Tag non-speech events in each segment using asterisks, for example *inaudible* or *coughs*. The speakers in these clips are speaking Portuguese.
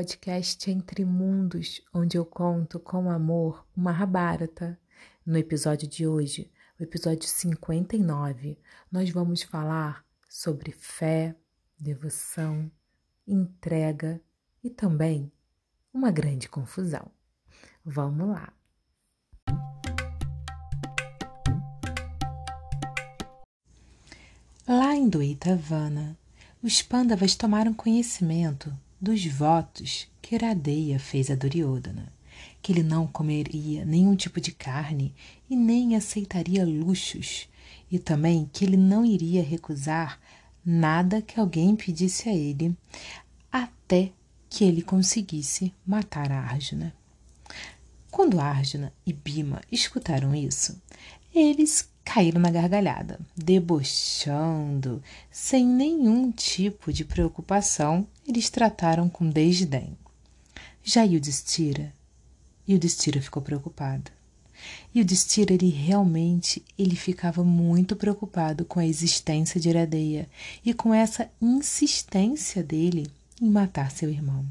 O podcast Entre Mundos, onde eu conto com amor uma Mahabharata. No episódio de hoje, o episódio 59, nós vamos falar sobre fé, devoção, entrega e também uma grande confusão. Vamos lá! Lá em Duitavana, os Pandavas tomaram conhecimento dos votos que Iradeia fez a Duryodhana, que ele não comeria nenhum tipo de carne e nem aceitaria luxos, e também que ele não iria recusar nada que alguém pedisse a ele, até que ele conseguisse matar a Arjuna. Quando Arjuna e Bima escutaram isso, eles caíram na gargalhada, debochando, sem nenhum tipo de preocupação, eles trataram com desdém. Já Yudhishthira, Yudhishthira ficou preocupado. Yudhishthira, ele realmente, ele ficava muito preocupado com a existência de Iradeia e com essa insistência dele em matar seu irmão.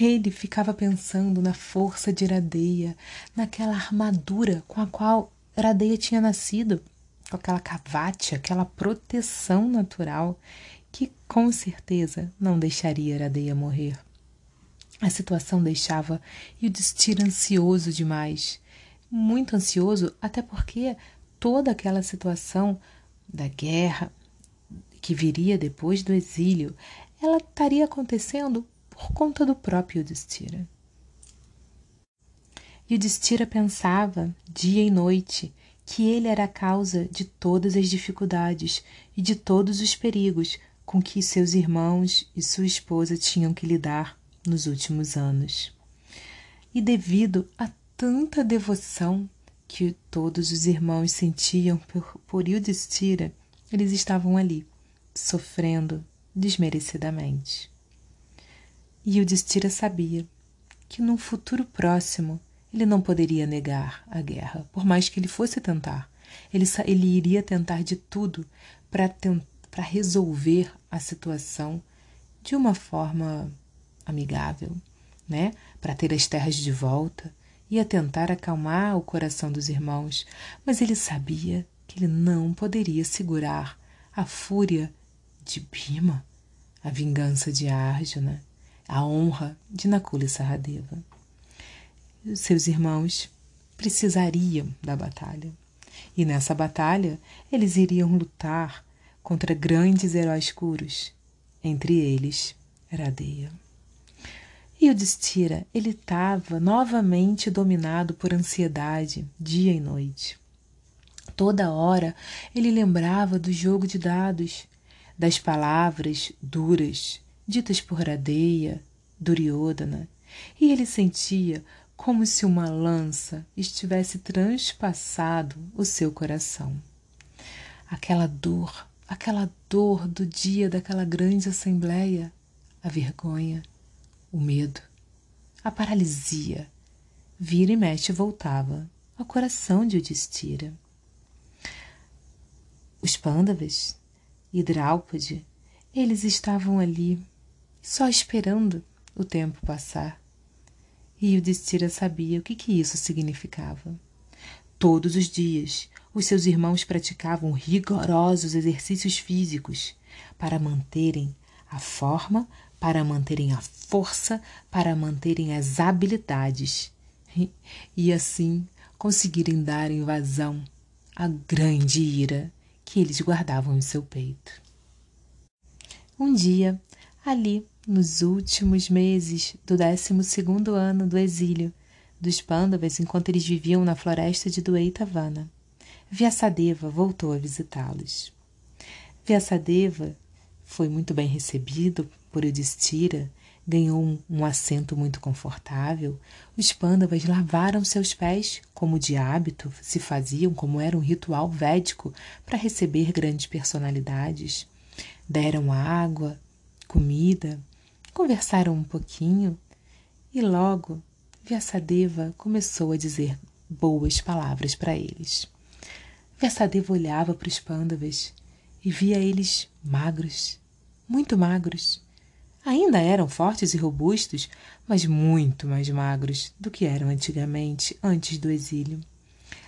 Ele ficava pensando na força de Iradeia, naquela armadura com a qual Radeia tinha nascido com aquela cavate, aquela proteção natural que com certeza não deixaria Radeia morrer. A situação deixava Yudhishthira ansioso demais, muito ansioso, até porque toda aquela situação da guerra que viria depois do exílio, ela estaria acontecendo por conta do próprio Yudhishthira. Yudhishthira pensava, dia e noite, que ele era a causa de todas as dificuldades e de todos os perigos com que seus irmãos e sua esposa tinham que lidar nos últimos anos. E devido a tanta devoção que todos os irmãos sentiam por, por Yudhishthira, eles estavam ali, sofrendo desmerecidamente. E Yudhishthira sabia que num futuro próximo ele não poderia negar a guerra, por mais que ele fosse tentar. Ele, ele iria tentar de tudo para resolver a situação de uma forma amigável, né? Para ter as terras de volta. Ia tentar acalmar o coração dos irmãos, mas ele sabia que ele não poderia segurar a fúria de Bima, a vingança de Arjuna, a honra de Nakula e Saradeva seus irmãos precisariam da batalha. E nessa batalha eles iriam lutar contra grandes heróis escuros, entre eles Radeia. E o Destira, ele estava novamente dominado por ansiedade, dia e noite. Toda hora ele lembrava do jogo de dados, das palavras duras ditas por Radeia, Duryodhana, e ele sentia como se uma lança estivesse transpassado o seu coração. Aquela dor, aquela dor do dia daquela grande assembleia, a vergonha, o medo, a paralisia, vira e mexe voltava ao coração de Udistira. Os pândavas e Draupadi, eles estavam ali, só esperando o tempo passar e Yudhishthira sabia o que, que isso significava. Todos os dias, os seus irmãos praticavam rigorosos exercícios físicos para manterem a forma, para manterem a força, para manterem as habilidades e assim conseguirem dar invasão à grande ira que eles guardavam em seu peito. Um dia, ali nos últimos meses do 12 ano do exílio dos Pandavas enquanto eles viviam na floresta de Dueitavana. Vyasadeva voltou a visitá-los. Vyasadeva foi muito bem recebido por Yudhishthira, ganhou um, um assento muito confortável. Os Pandavas lavaram seus pés, como de hábito se faziam, como era um ritual védico para receber grandes personalidades. Deram água, comida, Conversaram um pouquinho e logo Vyasadeva começou a dizer boas palavras para eles. Vyasadeva olhava para os pândavas e via eles magros, muito magros, Ainda eram fortes e robustos, mas muito mais magros do que eram antigamente, antes do exílio.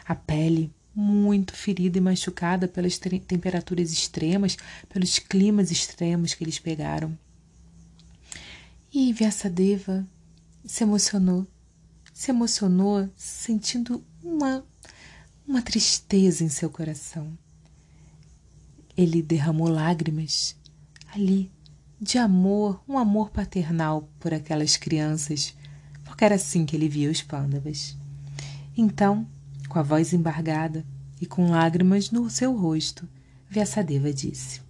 A pele muito ferida e machucada pelas temperaturas extremas, pelos climas extremos que eles pegaram. E Vyasadeva se emocionou, se emocionou sentindo uma, uma tristeza em seu coração. Ele derramou lágrimas ali, de amor, um amor paternal por aquelas crianças, porque era assim que ele via os pândavas. Então, com a voz embargada e com lágrimas no seu rosto, Vyasadeva disse: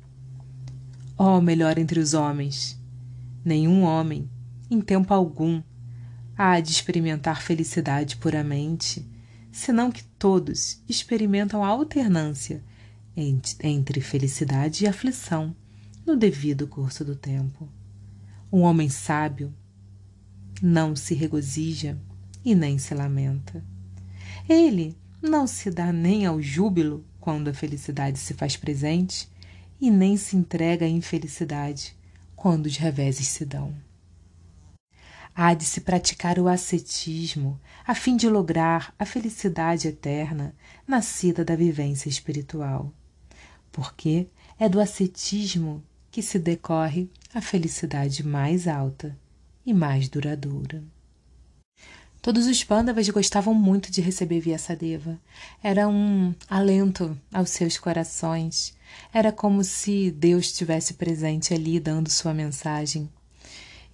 Ó oh, melhor entre os homens, nenhum homem, em tempo algum, há de experimentar felicidade puramente, senão que todos experimentam a alternância entre felicidade e aflição no devido curso do tempo. Um homem sábio não se regozija e nem se lamenta. Ele não se dá nem ao júbilo quando a felicidade se faz presente e nem se entrega à infelicidade quando os reveses se dão. Há de se praticar o ascetismo a fim de lograr a felicidade eterna nascida da vivência espiritual, porque é do ascetismo que se decorre a felicidade mais alta e mais duradoura. Todos os pândavas gostavam muito de receber Vyasadeva. Era um alento aos seus corações. Era como se Deus estivesse presente ali dando sua mensagem.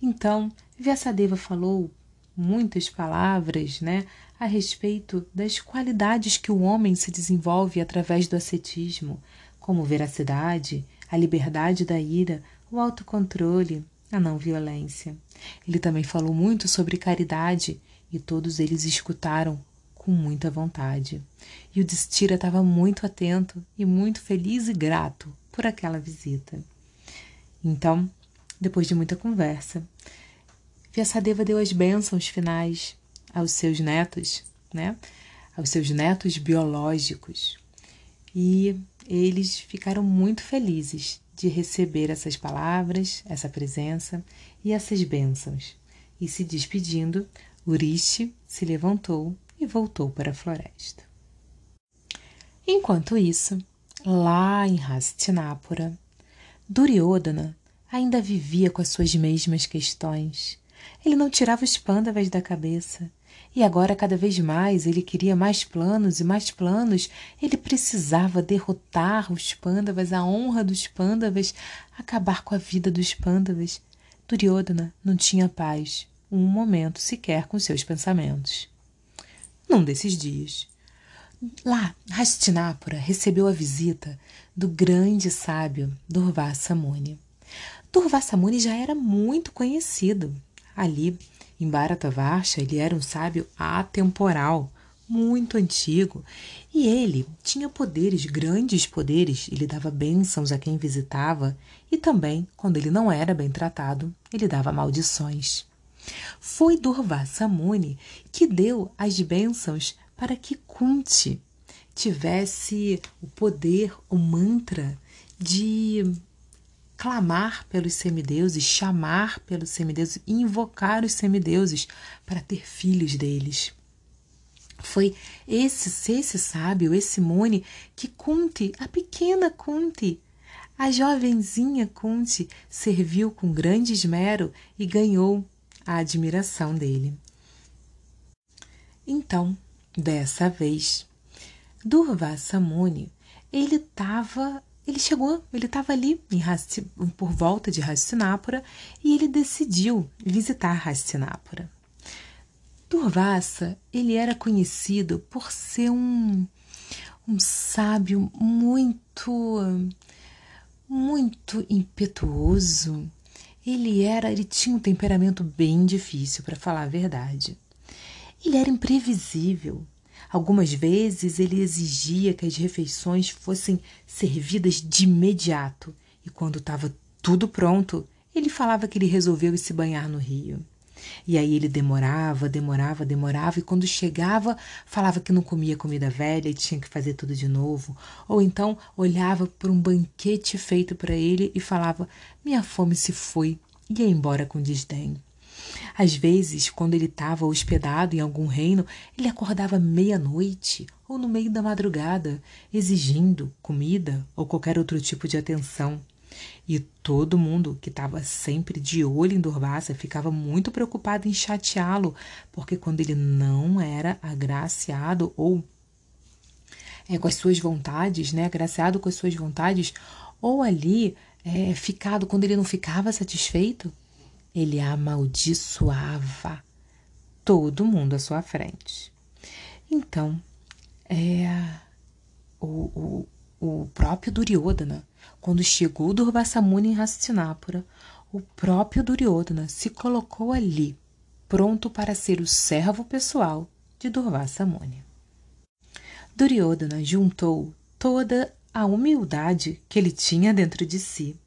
Então, Vyasadeva falou muitas palavras, né, a respeito das qualidades que o homem se desenvolve através do ascetismo, como veracidade, a liberdade da ira, o autocontrole, a não violência. Ele também falou muito sobre caridade e todos eles escutaram com muita vontade. E o Destira estava muito atento e muito feliz e grato por aquela visita. Então, depois de muita conversa, Vyasadeva deu as bênçãos finais aos seus netos, né? Aos seus netos biológicos. E eles ficaram muito felizes de receber essas palavras, essa presença e essas bênçãos. E se despedindo, Urishi se levantou e voltou para a floresta. Enquanto isso, lá em Hastinapura, Duryodhana ainda vivia com as suas mesmas questões. Ele não tirava os pândavas da cabeça. E agora, cada vez mais, ele queria mais planos e mais planos. Ele precisava derrotar os pândavas, a honra dos pândavas, acabar com a vida dos pândavas. Duryodhana não tinha paz um momento sequer com seus pensamentos. Num desses dias, lá, Hastinapura recebeu a visita do grande sábio Durvasa Muni. Durvasa Muni já era muito conhecido. Ali, em Bharatavarsha, ele era um sábio atemporal, muito antigo, e ele tinha poderes, grandes poderes, ele dava bênçãos a quem visitava, e também, quando ele não era bem tratado, ele dava maldições. Foi Durvasa Muni que deu as bênçãos para que Kunti tivesse o poder, o mantra de clamar pelos semideuses, chamar pelos semideuses, invocar os semideuses para ter filhos deles. Foi esse, esse sábio, esse Muni, que Kunti, a pequena Kunti, a jovenzinha Kunti, serviu com grande esmero e ganhou a admiração dele. Então, dessa vez, Durvasa Muni, ele estava, ele chegou, ele estava ali em por volta de Hastinapura e ele decidiu visitar Hastinapura. Durvasa, ele era conhecido por ser um, um sábio muito, muito impetuoso, ele era, ele tinha um temperamento bem difícil, para falar a verdade. Ele era imprevisível. Algumas vezes ele exigia que as refeições fossem servidas de imediato, e quando estava tudo pronto, ele falava que ele resolveu ir se banhar no rio. E aí ele demorava, demorava, demorava, e quando chegava, falava que não comia comida velha e tinha que fazer tudo de novo. Ou então olhava para um banquete feito para ele e falava: Minha fome se foi ia embora com desdém. Às vezes, quando ele estava hospedado em algum reino, ele acordava meia-noite ou no meio da madrugada, exigindo comida ou qualquer outro tipo de atenção. E todo mundo que estava sempre de olho em Durvassa ficava muito preocupado em chateá-lo, porque quando ele não era agraciado ou é, com as suas vontades, né, agraciado com as suas vontades, ou ali é, ficado quando ele não ficava satisfeito, ele amaldiçoava todo mundo à sua frente. Então, é, o, o, o próprio Duryodhana, quando chegou Durvasamuni em Hastinapura, o próprio Duryodhana se colocou ali, pronto para ser o servo pessoal de Durvasamuni. Duryodhana juntou toda a humildade que ele tinha dentro de si,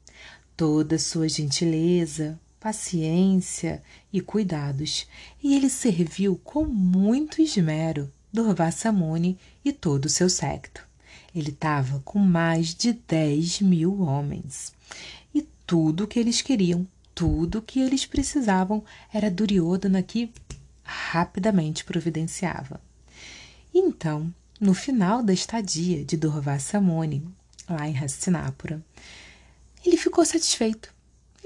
toda sua gentileza, paciência e cuidados, e ele serviu com muito esmero Durvassamuni e todo o seu séquito. Ele estava com mais de 10 mil homens. E tudo o que eles queriam, tudo o que eles precisavam, era Duryodhana que rapidamente providenciava. Então, no final da estadia de Durvassamuni, lá em Hastinapura, ele ficou satisfeito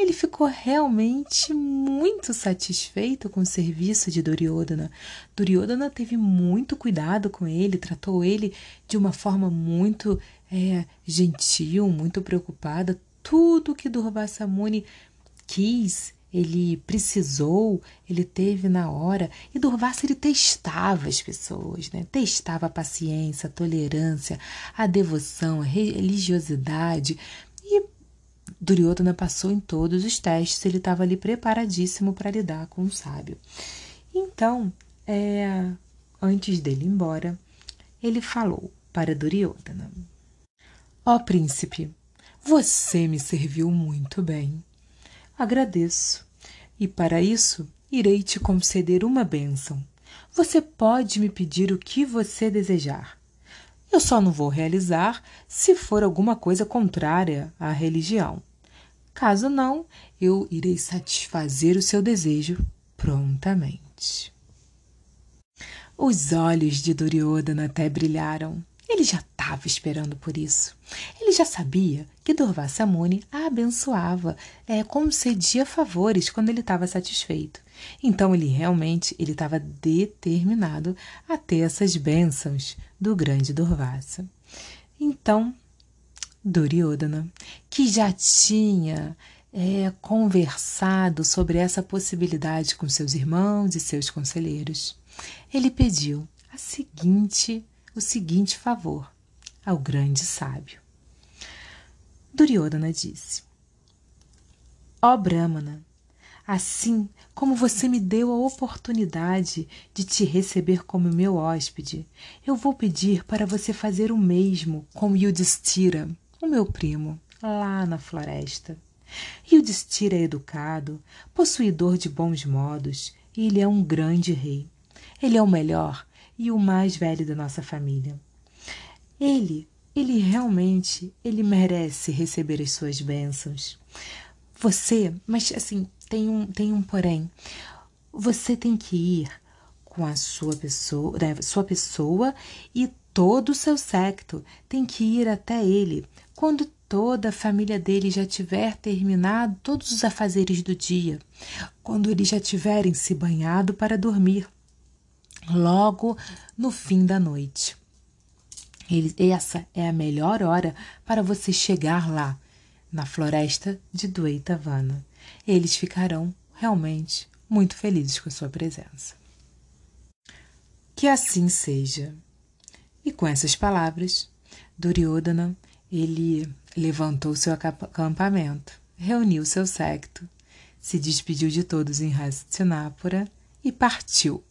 ele ficou realmente muito satisfeito com o serviço de Duryodhana. Duryodhana teve muito cuidado com ele, tratou ele de uma forma muito é, gentil, muito preocupada. Tudo que Durvasa Muni quis, ele precisou, ele teve na hora. E Durvasa ele testava as pessoas, né? Testava a paciência, a tolerância, a devoção, a religiosidade. E Duryodhana passou em todos os testes, ele estava ali preparadíssimo para lidar com o sábio. Então, é, antes dele ir embora, ele falou para Duryodhana: Ó oh, príncipe, você me serviu muito bem. Agradeço, e para isso irei te conceder uma bênção. Você pode me pedir o que você desejar. Eu só não vou realizar se for alguma coisa contrária à religião. Caso não, eu irei satisfazer o seu desejo prontamente. Os olhos de Duryodhana até brilharam. Ele já estava esperando por isso. Ele já sabia que Durvasa Muni a abençoava, é, concedia favores quando ele estava satisfeito. Então ele realmente ele estava determinado a ter essas bênçãos do grande Durvasa. Então Duryodhana, que já tinha é, conversado sobre essa possibilidade com seus irmãos e seus conselheiros, ele pediu a seguinte o seguinte favor ao grande sábio. Duryodhana disse: Ó Brahmana, assim como você me deu a oportunidade de te receber como meu hóspede, eu vou pedir para você fazer o mesmo com Yudhishthira, o meu primo, lá na floresta. Yudhishthira é educado, possuidor de bons modos, e ele é um grande rei. Ele é o melhor e o mais velho da nossa família. Ele, ele realmente, ele merece receber as suas bênçãos. Você, mas assim, tem um, tem um porém. Você tem que ir com a sua pessoa, né, sua pessoa e todo o seu séquito tem que ir até ele quando toda a família dele já tiver terminado todos os afazeres do dia, quando eles já tiverem se banhado para dormir logo no fim da noite. Ele, essa é a melhor hora para você chegar lá, na floresta de Dueitavana. Eles ficarão realmente muito felizes com a sua presença. Que assim seja. E com essas palavras, Duryodhana, ele levantou seu acampamento, reuniu seu séquito, se despediu de todos em Hastinapura e partiu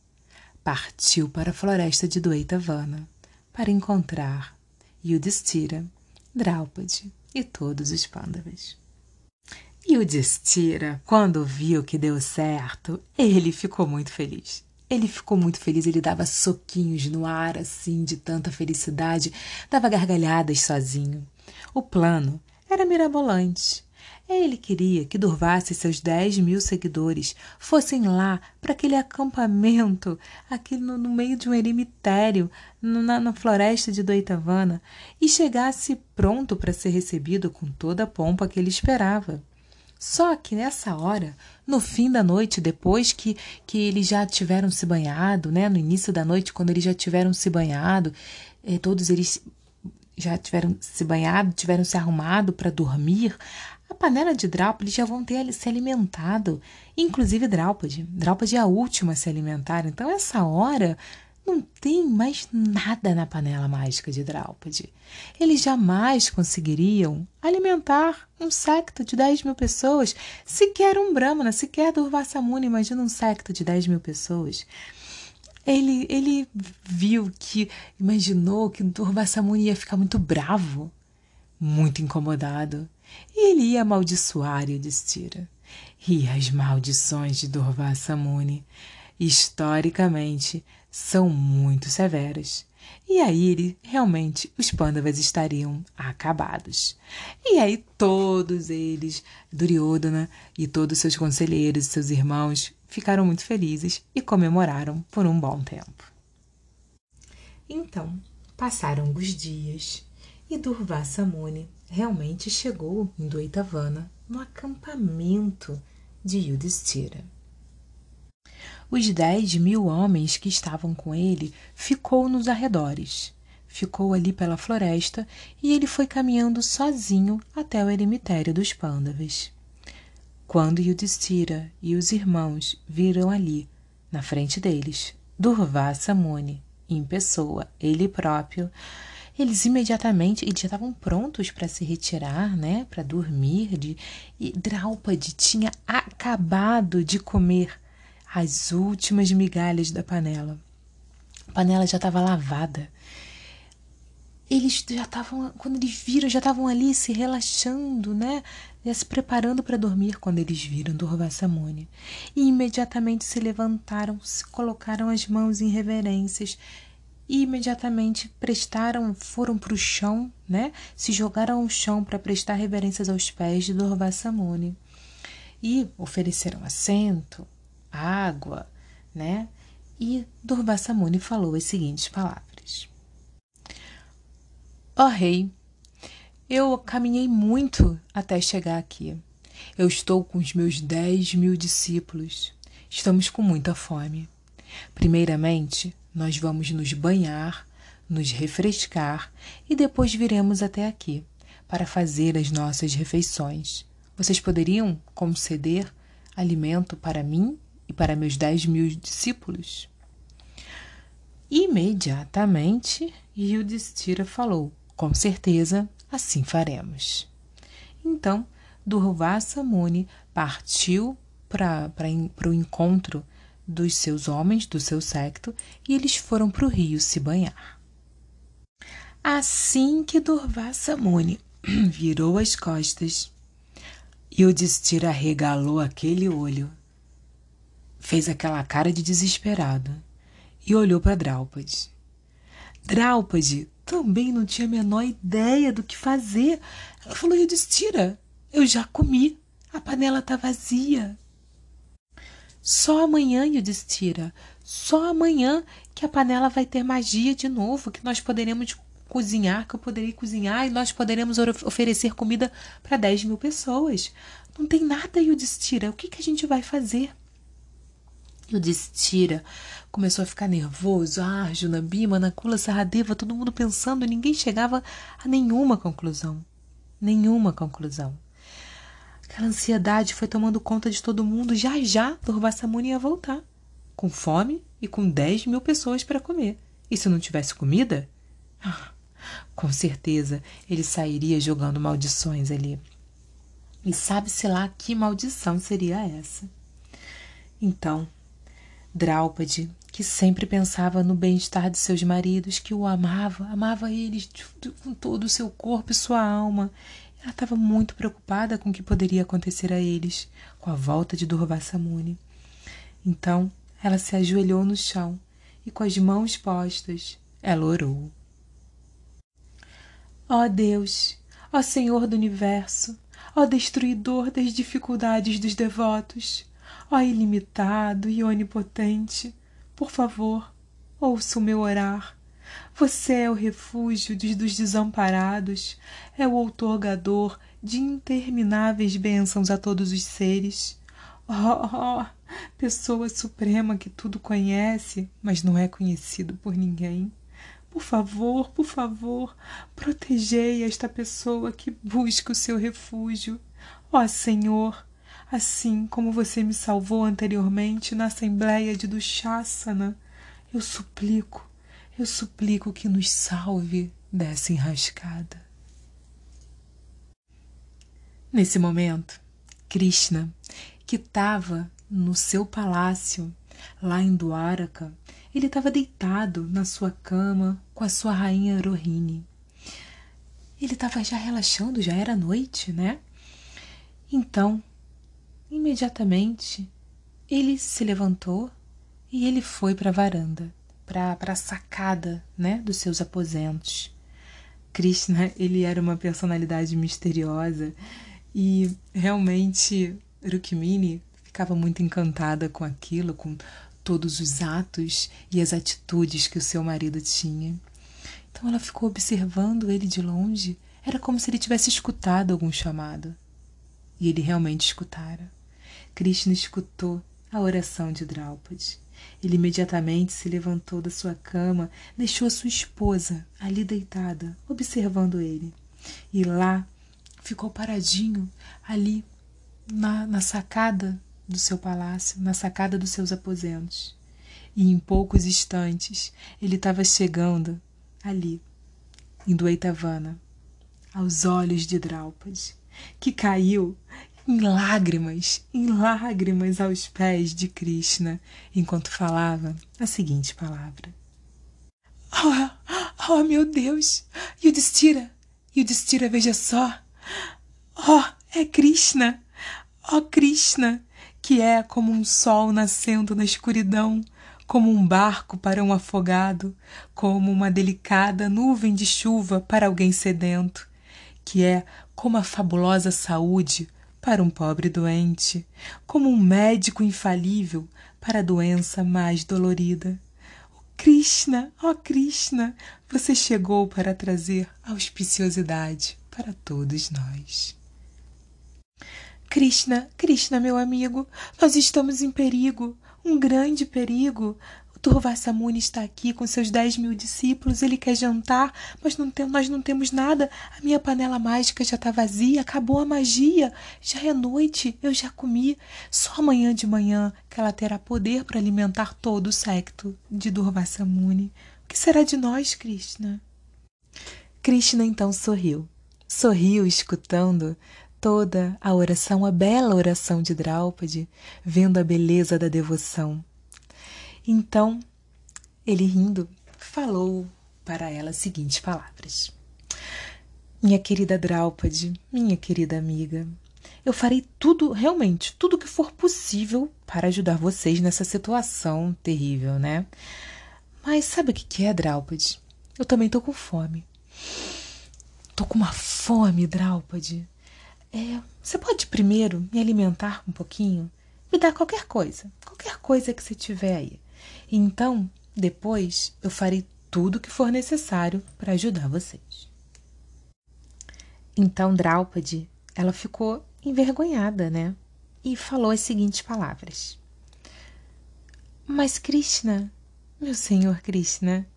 partiu para a floresta de Dueitavana para encontrar Yudhishthira, Draupadi e todos os Pandavas. Yudhishthira, quando viu que deu certo, ele ficou muito feliz. Ele ficou muito feliz, ele dava soquinhos no ar assim, de tanta felicidade, dava gargalhadas sozinho. O plano era mirabolante. Ele queria que Durvassa e seus dez mil seguidores fossem lá para aquele acampamento, aqui no, no, meio de um eremitério, na, na floresta de Doitavana, e chegasse pronto para ser recebido com toda a pompa que ele esperava. Só que nessa hora, no fim da noite, depois que, que eles já tiveram se banhado, né, no início da noite, quando eles já tiveram se banhado, eh, todos eles já tiveram se banhado, tiveram se arrumado para dormir, a panela de Dráupade já vão ter se alimentado, inclusive Dráupade. Dráupade é a última a se alimentar, então essa hora não tem mais nada na panela mágica de Dráupade. Eles jamais conseguiriam alimentar um secto de 10 mil pessoas, sequer um Brahmana, sequer Durvasa Muni, imagina um secto de 10 mil pessoas. Ele, ele viu que, imaginou que Durvasa Muni ia ficar muito bravo, muito incomodado e ele ia amaldiçoar Yudhishthira. E as maldições de Durvasa Muni, historicamente, são muito severas. E aí realmente, os Pandavas estariam acabados. E aí todos eles, Duryodhana e todos seus conselheiros e seus irmãos, ficaram muito felizes e comemoraram por um bom tempo. Então, passaram os dias e Durvasa Muni realmente chegou em Duitavana, no acampamento de Yudhishthira. Os dez mil homens que estavam com ele ficou nos arredores. Ficou ali pela floresta e ele foi caminhando sozinho até o eremitério dos Pândavas. Quando Yudhishthira e os irmãos viram ali, na frente deles, Durvasa Muni, em pessoa, ele próprio, eles imediatamente eles já estavam prontos para se retirar, né, para dormir. De, e Draupadi tinha acabado de comer as últimas migalhas da panela. A panela já estava lavada. Eles já estavam, quando eles viram, já estavam ali se relaxando, né? Se preparando para dormir quando eles viram Durvasamuni. E imediatamente se levantaram, se colocaram as mãos em reverências e imediatamente prestaram, foram para o chão, né? Se jogaram ao chão para prestar reverências aos pés de Durvasamuni e ofereceram assento, água, né? E Durvasamuni falou as seguintes palavras: Ó oh, rei, eu caminhei muito até chegar aqui. Eu estou com os meus dez mil discípulos. Estamos com muita fome. Primeiramente, nós vamos nos banhar, nos refrescar e depois viremos até aqui para fazer as nossas refeições. Vocês poderiam conceder alimento para mim e para meus dez mil discípulos? Imediatamente, Yudhishthira falou: Com certeza, assim faremos. Então, Durvasa Muni partiu para o encontro dos seus homens, do seu secto, e eles foram para o rio se banhar. Assim que Durvasa Muni *clears throat* virou as costas, Yudhishthira regalou aquele olho, fez aquela cara de desesperado e olhou para Draupadi. Draupadi também não tinha a menor ideia do que fazer. Ela falou: Yudhishthira, eu já comi, a panela está vazia. Só amanhã, Yudhishthira, só amanhã que a panela vai ter magia de novo, que nós poderemos cozinhar, que eu poderei cozinhar e nós poderemos oferecer comida para 10 mil pessoas. Não tem nada, Yudhishthira. O que, que a gente vai fazer? Yudhishthira começou a ficar nervoso. Ah, Arjuna, Bima, Nakula, Saradeva, todo mundo pensando, ninguém chegava a nenhuma conclusão. Nenhuma conclusão. Aquela ansiedade foi tomando conta de todo mundo. Já já, Durvassamuni ia voltar, com fome e com 10 mil pessoas para comer. E se não tivesse comida? Ah, com certeza ele sairia jogando maldições ali. E sabe-se lá que maldição seria essa. Então, Draupadi, que sempre pensava no bem-estar de seus maridos, que o amava, amava eles com todo o seu corpo e sua alma, ela estava muito preocupada com o que poderia acontecer a eles com a volta de Durvassamuni. Então, ela se ajoelhou no chão e, com as mãos postas, ela orou. Ó oh Deus, ó Senhor do universo, ó destruidor das dificuldades dos devotos, ó ilimitado e onipotente, por favor, ouça o meu orar. Você é o refúgio dos desamparados, é o outorgador de intermináveis bênçãos a todos os seres. Oh, oh, pessoa suprema que tudo conhece, mas não é conhecido por ninguém. Por favor, por favor, protegei esta pessoa que busca o seu refúgio. Ó Senhor, assim como você me salvou anteriormente na Assembleia de Dushasana, eu suplico, eu suplico que nos salve dessa enrascada. Nesse momento, Krishna, que estava no seu palácio, lá em Dwaraka, ele estava deitado na sua cama com a sua rainha Rohini. Ele estava já relaxando, já era noite, né? Então, imediatamente, ele se levantou e ele foi para a varanda, para a sacada, né, dos seus aposentos. Krishna, ele era uma personalidade misteriosa e realmente Rukmini ficava muito encantada com aquilo, com todos os atos e as atitudes que o seu marido tinha. Então ela ficou observando ele de longe. Era como se ele tivesse escutado algum chamado. E ele realmente escutara. Krishna escutou a oração de Draupadi. Ele imediatamente se levantou da sua cama, deixou sua esposa ali deitada, observando ele. E lá ficou paradinho, ali na, na sacada do seu palácio, na sacada dos seus aposentos. E em poucos instantes ele estava chegando ali, em Dueitavana, aos olhos de Draupadi, que caiu em lágrimas, em lágrimas aos pés de Krishna, enquanto falava a seguinte palavra: Oh, oh meu Deus! Yudhishthira! Yudhishthira, veja só! Oh, é Krishna! Oh, Krishna! que é como um sol nascendo na escuridão, como um barco para um afogado, como uma delicada nuvem de chuva para alguém sedento, que é como a fabulosa saúde para um pobre doente, como um médico infalível para a doença mais dolorida. Oh, Krishna, ó oh Krishna, você chegou para trazer auspiciosidade para todos nós. Krishna, Krishna, meu amigo, nós estamos em perigo, um grande perigo. O Muni está aqui com seus dez mil discípulos, ele quer jantar, mas não tem, nós não temos nada. A minha panela mágica já está vazia, acabou a magia. Já é noite, eu já comi. Só amanhã de manhã que ela terá poder para alimentar todo o secto de Durvasa Muni. O que será de nós, Krishna? Krishna então sorriu. Sorriu escutando toda a oração, a bela oração de Draupadi, vendo a beleza da devoção. Então, ele rindo, falou para ela as seguintes palavras: Minha querida Draupadi, minha querida amiga, eu farei tudo, realmente, tudo que for possível para ajudar vocês nessa situação terrível, né? Mas sabe o que é, Draupadi? Eu também tô com fome. Tô com uma fome, Draupadi. É, você pode primeiro me alimentar um pouquinho? Me dar qualquer coisa, qualquer coisa que você tiver aí. Então, depois, eu farei tudo o que for necessário para ajudar vocês. Então Draupadi, ela ficou envergonhada, né? E falou as seguintes palavras: Mas Krishna, meu senhor Krishna,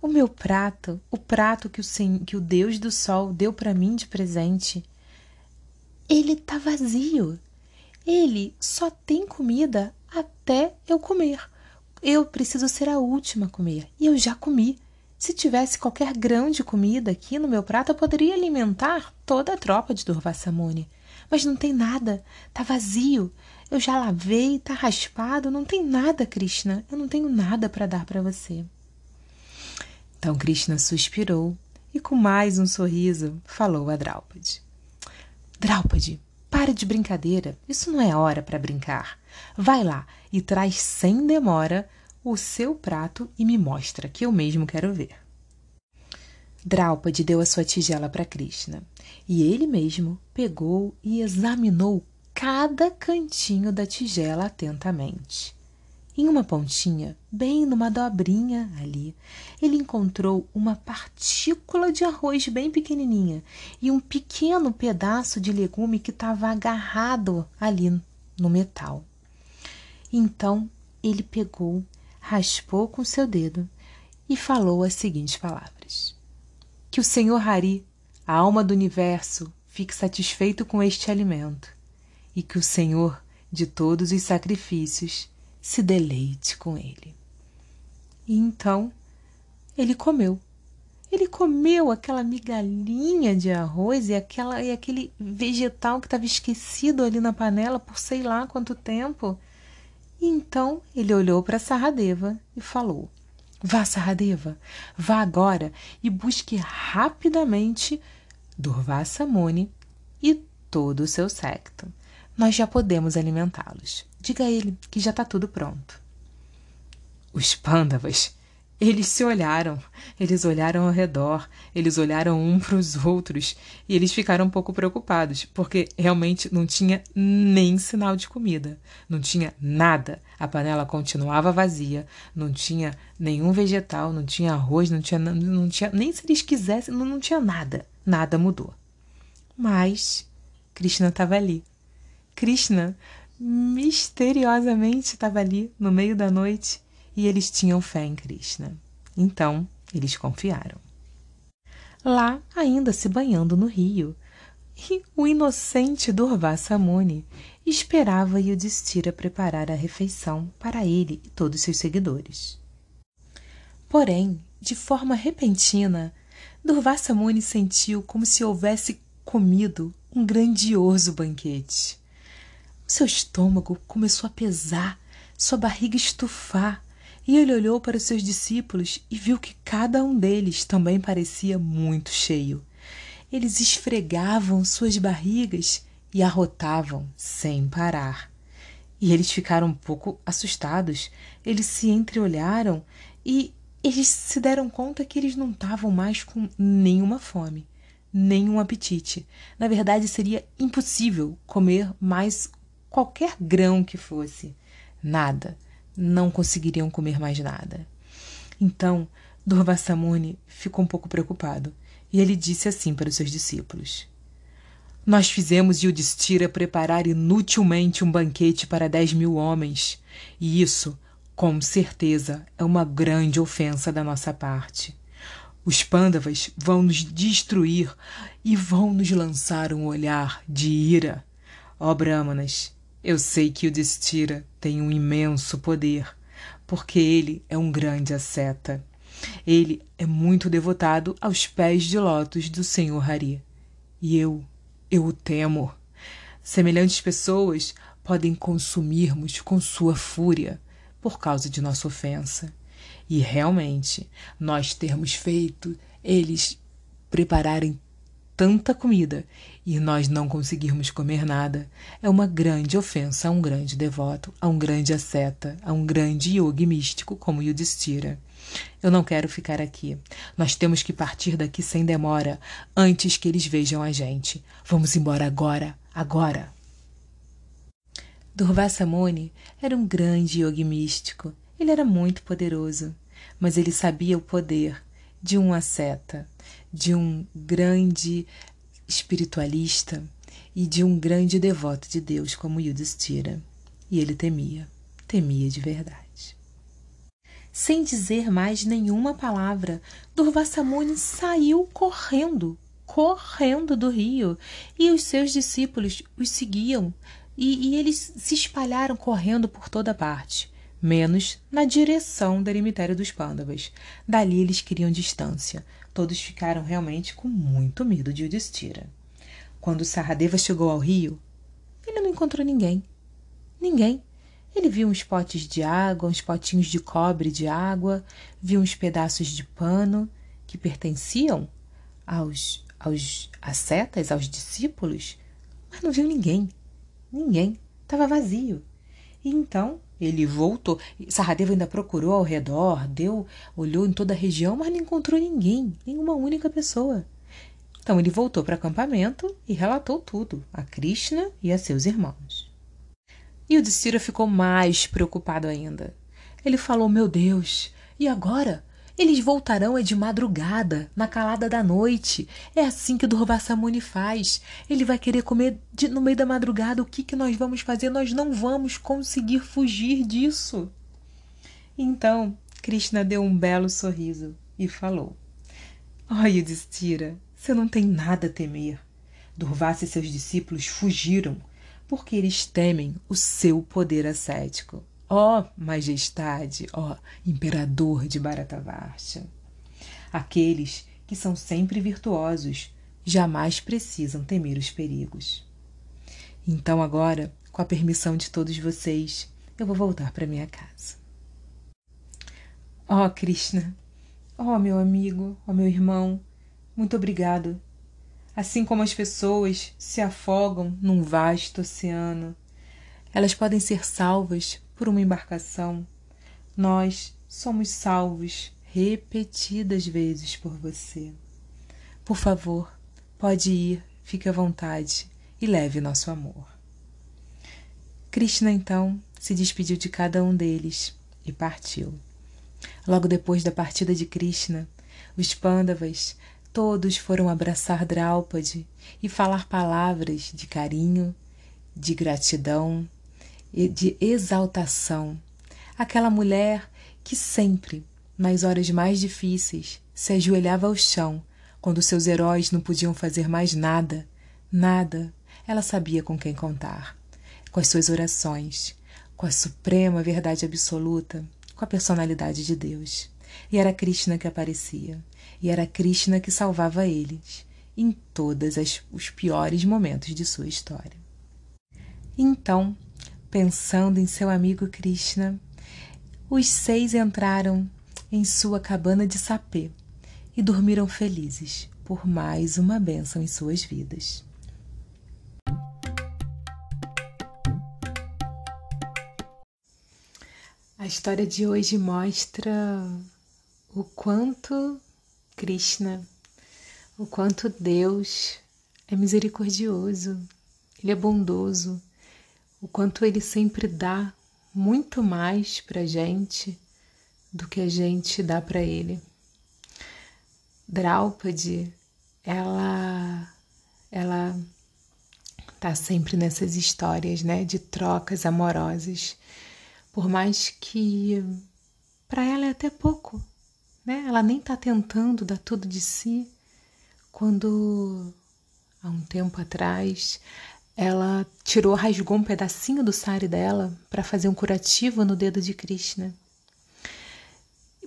o meu prato, o prato que o, que o Deus do Sol deu para mim de presente, ele está vazio. Ele só tem comida até eu comer. Eu preciso ser a última a comer. E eu já comi. Se tivesse qualquer grão de comida aqui no meu prato, eu poderia alimentar toda a tropa de Durvassamuni. Mas não tem nada. Tá vazio. Eu já lavei, tá raspado. Não tem nada, Krishna. Eu não tenho nada para dar para você. Então Krishna suspirou e, com mais um sorriso, falou a Draupadi. Draupadi, pare de brincadeira. Isso não é hora para brincar. Vai lá e traz sem demora o seu prato e me mostra, que eu mesmo quero ver. Draupadi deu a sua tigela para Krishna e ele mesmo pegou e examinou cada cantinho da tigela atentamente. Em uma pontinha, bem numa dobrinha ali, ele encontrou uma partícula de arroz bem pequenininha e um pequeno pedaço de legume que estava agarrado ali no metal. Então ele pegou, raspou com seu dedo e falou as seguintes palavras: Que o Senhor Hari, a alma do universo, fique satisfeito com este alimento e que o Senhor de todos os sacrifícios se deleite com ele. E então ele comeu. Ele comeu aquela migalhinha de arroz e, aquela, e aquele vegetal que estava esquecido ali na panela por sei lá quanto tempo. Então ele olhou para Sarradeva e falou: Vá, Sarradeva, vá agora e busque rapidamente Durvassa Muni e todo o seu secto. Nós já podemos alimentá-los. Diga a ele que já está tudo pronto. Os pândavas eles se olharam, eles olharam ao redor, eles olharam um para os outros e eles ficaram um pouco preocupados, porque realmente não tinha nem sinal de comida, não tinha nada. A panela continuava vazia, não tinha nenhum vegetal, não tinha arroz, não tinha, não tinha nem se eles quisessem, não, não tinha nada. Nada mudou. Mas Krishna estava ali. Krishna misteriosamente estava ali no meio da noite e eles tinham fé em Krishna. Então, eles confiaram. Lá, ainda se banhando no rio, o inocente Durvasa Muni esperava Yudhishthira preparar a refeição para ele e todos seus seguidores. Porém, de forma repentina, Durvasa Muni sentiu como se houvesse comido um grandioso banquete. O seu estômago começou a pesar, sua barriga estufar, e ele olhou para os seus discípulos e viu que cada um deles também parecia muito cheio. Eles esfregavam suas barrigas e arrotavam sem parar. E eles ficaram um pouco assustados. Eles se entreolharam e eles se deram conta que eles não estavam mais com nenhuma fome, nenhum apetite. Na verdade, seria impossível comer mais qualquer grão que fosse. Nada não conseguiriam comer mais nada. Então, Durvasamuni ficou um pouco preocupado e ele disse assim para os seus discípulos: Nós fizemos Yudhishthira preparar inutilmente um banquete para dez mil homens, e isso, com certeza, é uma grande ofensa da nossa parte. Os pândavas vão nos destruir e vão nos lançar um olhar de ira. Ó Brahmanas, eu sei que o Destira tem um imenso poder, porque ele é um grande asceta. Ele é muito devotado aos pés de lótus do Senhor Hari. E eu, eu o temo. Semelhantes pessoas podem consumir-nos com sua fúria por causa de nossa ofensa. E realmente, nós termos feito eles prepararem tanta comida e nós não conseguirmos comer nada é uma grande ofensa a um grande devoto, a um grande asceta, a um grande yogi místico como Yudhishthira. Eu não quero ficar aqui. Nós temos que partir daqui sem demora, antes que eles vejam a gente. Vamos embora agora, agora. Durvasa Muni era um grande yogi místico. Ele era muito poderoso, mas ele sabia o poder de um asceta, de um grande espiritualista e de um grande devoto de Deus como Yudhishthira. E ele temia, temia de verdade. Sem dizer mais nenhuma palavra, Durvassamuni saiu correndo, correndo do rio, e os seus discípulos os seguiam, e, e eles se espalharam correndo por toda parte menos na direção do eremitério dos Pândavas. Dali eles queriam distância. Todos ficaram realmente com muito medo de Yudhishthira. Quando Saradeva chegou ao rio, ele não encontrou ninguém. Ninguém. Ele viu uns potes de água, uns potinhos de cobre de água, viu uns pedaços de pano que pertenciam aos, aos ascetas, aos discípulos, mas não viu ninguém. Ninguém. Estava vazio. E então Ele voltou. Sarradeva ainda procurou ao redor, deu, olhou em toda a região, mas não encontrou ninguém, nenhuma única pessoa. Então ele voltou para o acampamento e relatou tudo a Krishna e a seus irmãos. E o Destira ficou mais preocupado ainda. Ele falou: Meu Deus, e agora? Eles voltarão é de madrugada, na calada da noite. É assim que Durvasamuni faz. Ele vai querer comer de, no meio da madrugada. O que, que nós vamos fazer? Nós não vamos conseguir fugir disso. Então, Krishna deu um belo sorriso e falou: Olha, Yudhishthira, você não tem nada a temer. Durvasa e seus discípulos fugiram porque eles temem o seu poder ascético. Ó majestade, ó imperador de Bharatavarsha. Aqueles que são sempre virtuosos jamais precisam temer os perigos. Então agora, com a permissão de todos vocês, eu vou voltar para minha casa. Ó Krishna, ó meu amigo, ó meu irmão, muito obrigado. Assim como as pessoas se afogam num vasto oceano, elas podem ser salvas por uma embarcação. Nós somos salvos repetidas vezes por você. Por favor, pode ir, fique à vontade e leve nosso amor. Krishna então se despediu de cada um deles e partiu. Logo depois da partida de Krishna, os Pandavas todos foram abraçar Draupadi e falar palavras de carinho, de gratidão e de exaltação. Aquela mulher que sempre, nas horas mais difíceis, se ajoelhava ao chão quando seus heróis não podiam fazer mais nada, nada, ela sabia com quem contar. Com as suas orações, com a suprema verdade absoluta, com a personalidade de Deus. E era Krishna que aparecia, e era Krishna que salvava eles em todos os piores momentos de sua história. Então, Pensando em seu amigo Krishna, os seis entraram em sua cabana de sapê e dormiram felizes por mais uma bênção em suas vidas. A história de hoje mostra o quanto Krishna, o quanto Deus é misericordioso, ele é bondoso, o quanto ele sempre dá muito mais para gente do que a gente dá para ele. Draupadi, ela, ela tá sempre nessas histórias, né, de trocas amorosas, por mais que para ela é até pouco, né? Ela nem tá tentando dar tudo de si, quando há um tempo atrás ela tirou, rasgou um pedacinho do sari dela para fazer um curativo no dedo de Krishna.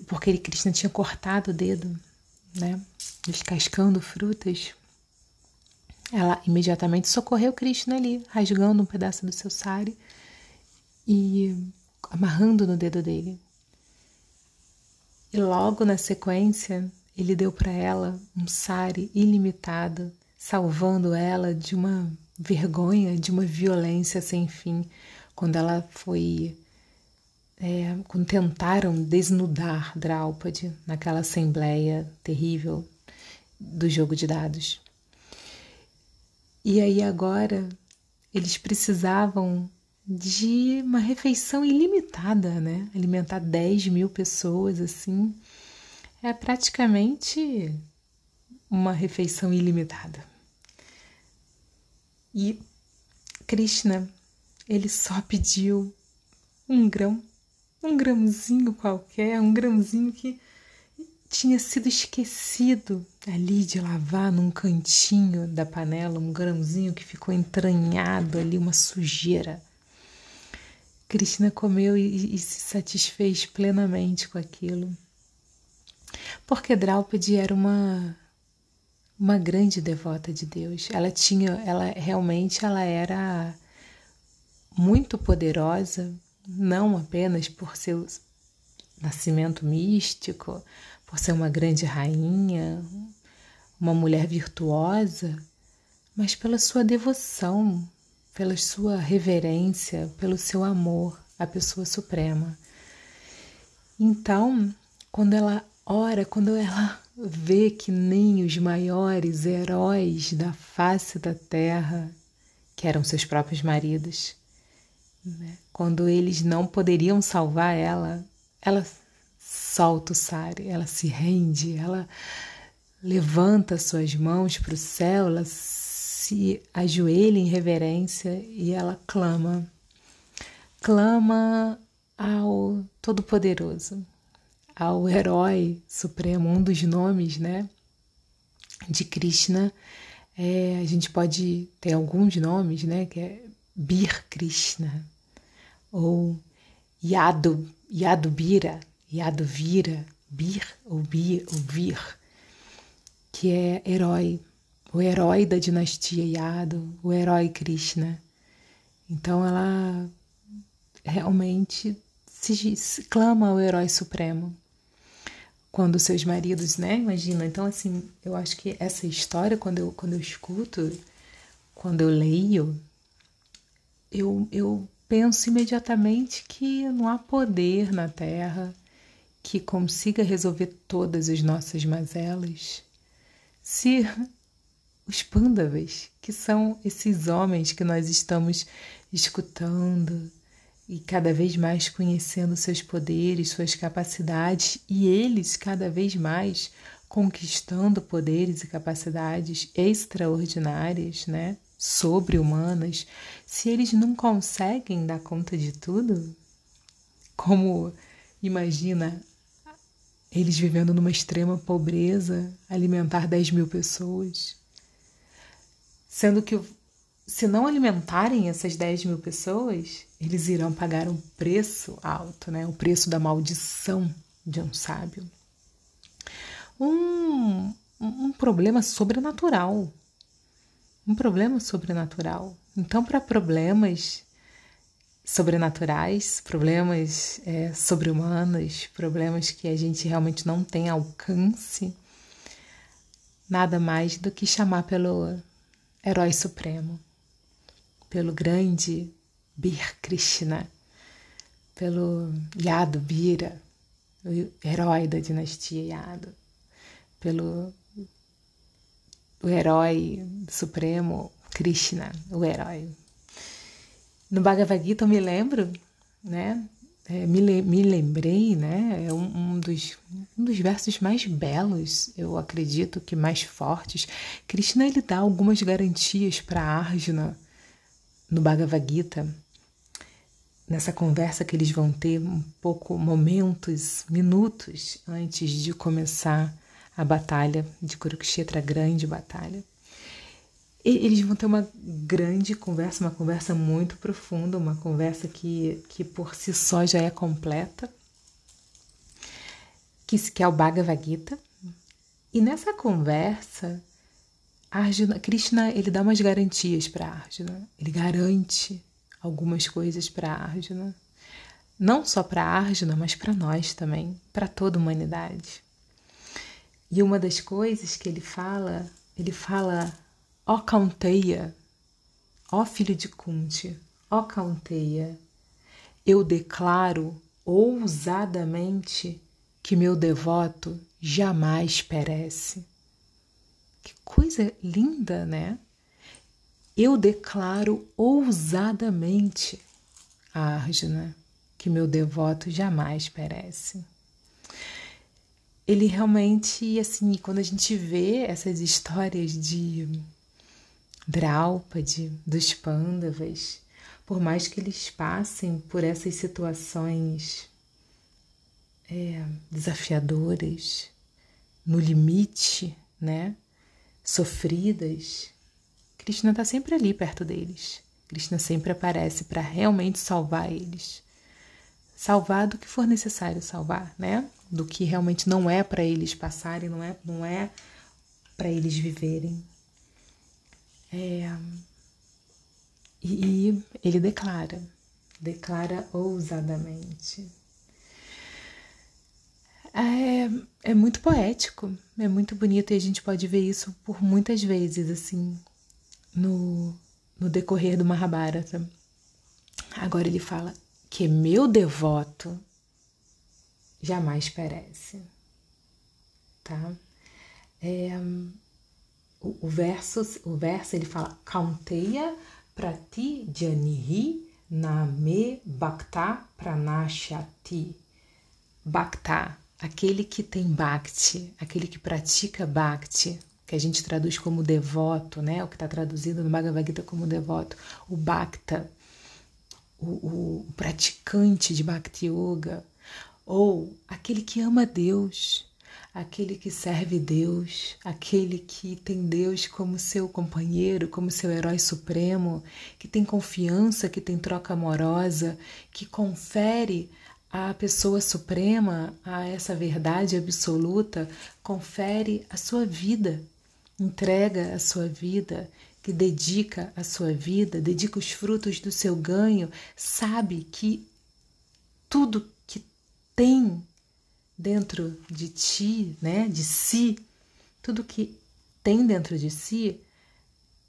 Porque ele, Krishna tinha cortado o dedo, né? Descascando frutas. Ela imediatamente socorreu Krishna ali, rasgando um pedaço do seu sari e amarrando no dedo dele. E logo na sequência, ele deu para ela um sari ilimitado, salvando ela de uma vergonha de uma violência sem fim, quando ela foi. É, quando tentaram desnudar Draupadi naquela assembleia terrível do jogo de dados. E aí agora eles precisavam de uma refeição ilimitada, né? Alimentar 10 mil pessoas assim é praticamente uma refeição ilimitada. E Krishna, ele só pediu um grão, um grãozinho qualquer, um grãozinho que tinha sido esquecido ali de lavar num cantinho da panela, um grãozinho que ficou entranhado ali, uma sujeira. Krishna comeu e, e se satisfez plenamente com aquilo. Porque Draupadi era uma uma grande devota de Deus. Ela tinha, ela realmente ela era muito poderosa, não apenas por seu nascimento místico, por ser uma grande rainha, uma mulher virtuosa, mas pela sua devoção, pela sua reverência, pelo seu amor a pessoa suprema. Então, quando ela ora, quando ela vê que nem os maiores heróis da face da terra, que eram seus próprios maridos, né? quando eles não poderiam salvar ela, ela solta o sari, ela se rende, ela levanta suas mãos para o céu, ela se ajoelha em reverência e ela clama, clama ao Todo-Poderoso, ao Herói Supremo, um dos nomes, né, de Krishna. É, a gente pode ter alguns nomes, né, que é Bir Krishna ou Yadu, Yadubira, Yaduvira, Bir ou Bir, ou Vir, que é herói, o herói da dinastia Yadu, o herói Krishna. Então ela realmente se, se clama ao herói supremo quando seus maridos, né? Imagina. Então assim, eu acho que essa história quando eu quando eu escuto, quando eu leio, eu eu penso imediatamente que não há poder na terra que consiga resolver todas as nossas mazelas, se os pândavas, que são esses homens que nós estamos escutando e cada vez mais conhecendo seus poderes, suas capacidades, e eles cada vez mais conquistando poderes e capacidades extraordinárias, né? Sobre-humanas, se eles não conseguem dar conta de tudo, como imagina eles vivendo numa extrema pobreza, alimentar 10 mil pessoas. Sendo que, se não alimentarem essas 10 mil pessoas, eles irão pagar um preço alto, né? o preço da maldição de um sábio. Um, um problema sobrenatural. Um problema sobrenatural. Então, para problemas sobrenaturais, problemas é, sobre-humanos, problemas que a gente realmente não tem alcance, nada mais do que chamar pelo herói supremo, pelo grande Bir Krishna, pelo Yadu Bira, o herói da dinastia Yadu, pelo o herói supremo Krishna, o herói no Bhagavad Gita eu me lembro, né? É, me, me lembrei, né? É um, um, dos, um dos versos mais belos, eu acredito que mais fortes. Krishna ele dá algumas garantias para Arjuna no Bhagavad Gita, nessa conversa que eles vão ter um pouco momentos, minutos antes de começar a batalha de Kurukshetra, a grande batalha. Eles vão ter uma grande conversa, uma conversa muito profunda, uma conversa que, que por si só já é completa, que, que é o Bhagavad Gita. E nessa conversa, Arjuna, Krishna ele dá umas garantias para Arjuna. Ele garante algumas coisas para Arjuna. Não só para Arjuna, mas para nós também, para toda a humanidade. E uma das coisas que ele fala, ele fala Ó Caunteia, ó filho de Kunti, ó Caunteia, eu declaro ousadamente que meu devoto jamais perece. Que coisa linda, né? Eu declaro ousadamente, Arjuna, que meu devoto jamais perece. Ele realmente, assim, quando a gente vê essas histórias de Draupadi, dos Pandavas, por mais que eles passem por essas situações é, desafiadoras, no limite, né? Sofridas, Krishna está sempre ali perto deles. Krishna sempre aparece para realmente salvar eles. Salvar do que for necessário salvar, né? Do que realmente não é para eles passarem, não é, não é para eles viverem. É, e ele declara, declara ousadamente. É, é muito poético, é muito bonito e a gente pode ver isso por muitas vezes, assim, no, no decorrer do Mahabharata. Agora ele fala: que meu devoto jamais perece. Tá? É, o, o, verso, o verso ele fala: Kaunteya prati janihi name bhakta pranashati. Bhakta, aquele que tem bhakti, aquele que pratica bhakti, que a gente traduz como devoto, né? O que está traduzido no Bhagavad Gita como devoto. O bhakta, o, o praticante de bhakti yoga, ou aquele que ama Deus, aquele que serve Deus, aquele que tem Deus como seu companheiro, como seu herói supremo, que tem confiança, que tem troca amorosa, que confere à pessoa suprema, a essa verdade absoluta, confere a sua vida, entrega a sua vida, que dedica a sua vida, dedica os frutos do seu ganho, sabe que tudo que tem dentro de ti, né, de si, tudo que tem dentro de si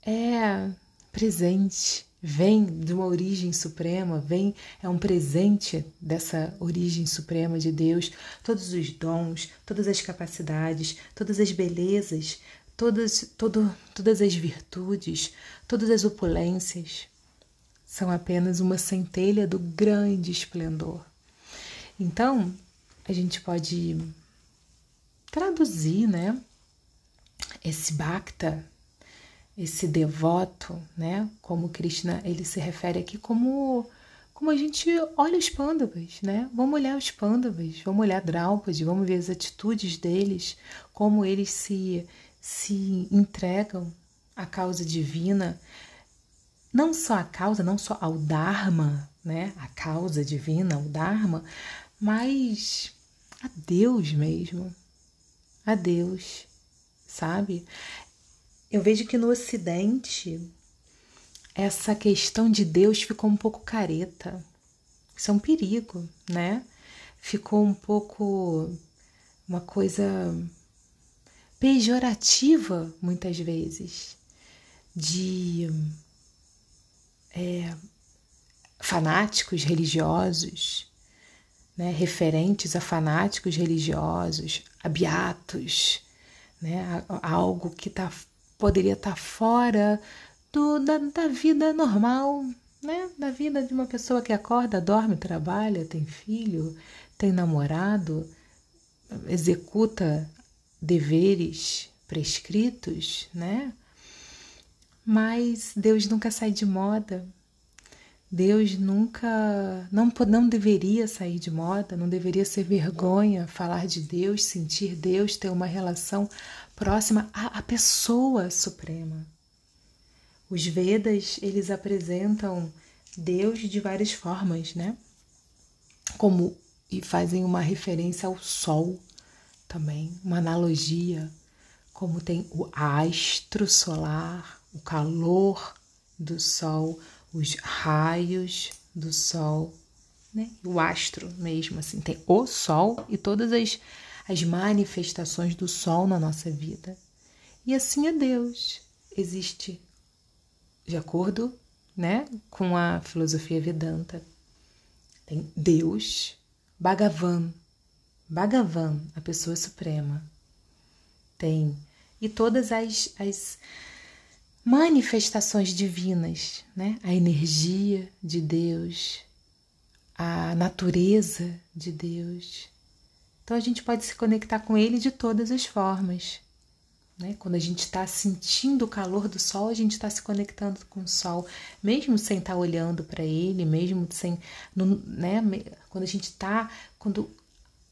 é presente, vem de uma origem suprema, vem é um presente dessa origem suprema de Deus, todos os dons, todas as capacidades, todas as belezas, todas todo, todas as virtudes, todas as opulências são apenas uma centelha do grande esplendor. Então, a gente pode traduzir, né? Esse bhakta, esse devoto, né? Como Krishna ele se refere aqui como como a gente olha os pândavas, né? Vamos olhar os pândavas, vamos olhar Draupadi, vamos ver as atitudes deles, como eles se se entregam à causa divina, não só a causa, não só ao Dharma, né? A causa divina, o Dharma, mas a Deus mesmo, a Deus, sabe? Eu vejo que no Ocidente essa questão de Deus ficou um pouco careta. Isso é um perigo, né? Ficou um pouco uma coisa pejorativa muitas vezes de é, fanáticos religiosos né, referentes a fanáticos religiosos, a beatos, né, algo que tá, poderia estar tá fora do, da, da vida normal, né, da vida de uma pessoa que acorda, dorme, trabalha, tem filho, tem namorado, executa deveres prescritos, né? Mas Deus nunca sai de moda, Deus nunca, não, não deveria sair de moda, não deveria ser vergonha falar de Deus, sentir Deus, ter uma relação próxima à, à pessoa suprema. Os Vedas, eles apresentam Deus de várias formas, né? Como e fazem uma referência ao sol também, uma analogia, como tem o astro solar, o calor do sol, os raios do sol, né? O astro mesmo, assim, tem o sol e todas as, as manifestações do sol na nossa vida. E assim é Deus. Existe, de acordo né, com a filosofia Vedanta, tem Deus, Bhagavan, Bhagavan, a pessoa suprema. Tem e todas as, as manifestações divinas, né? A energia de Deus, a natureza de Deus. Então a gente pode se conectar com Ele de todas as formas. Né? Quando a gente está sentindo o calor do sol, a gente está se conectando com o sol, mesmo sem estar tá olhando para ele, mesmo sem. né? Quando a gente está. Quando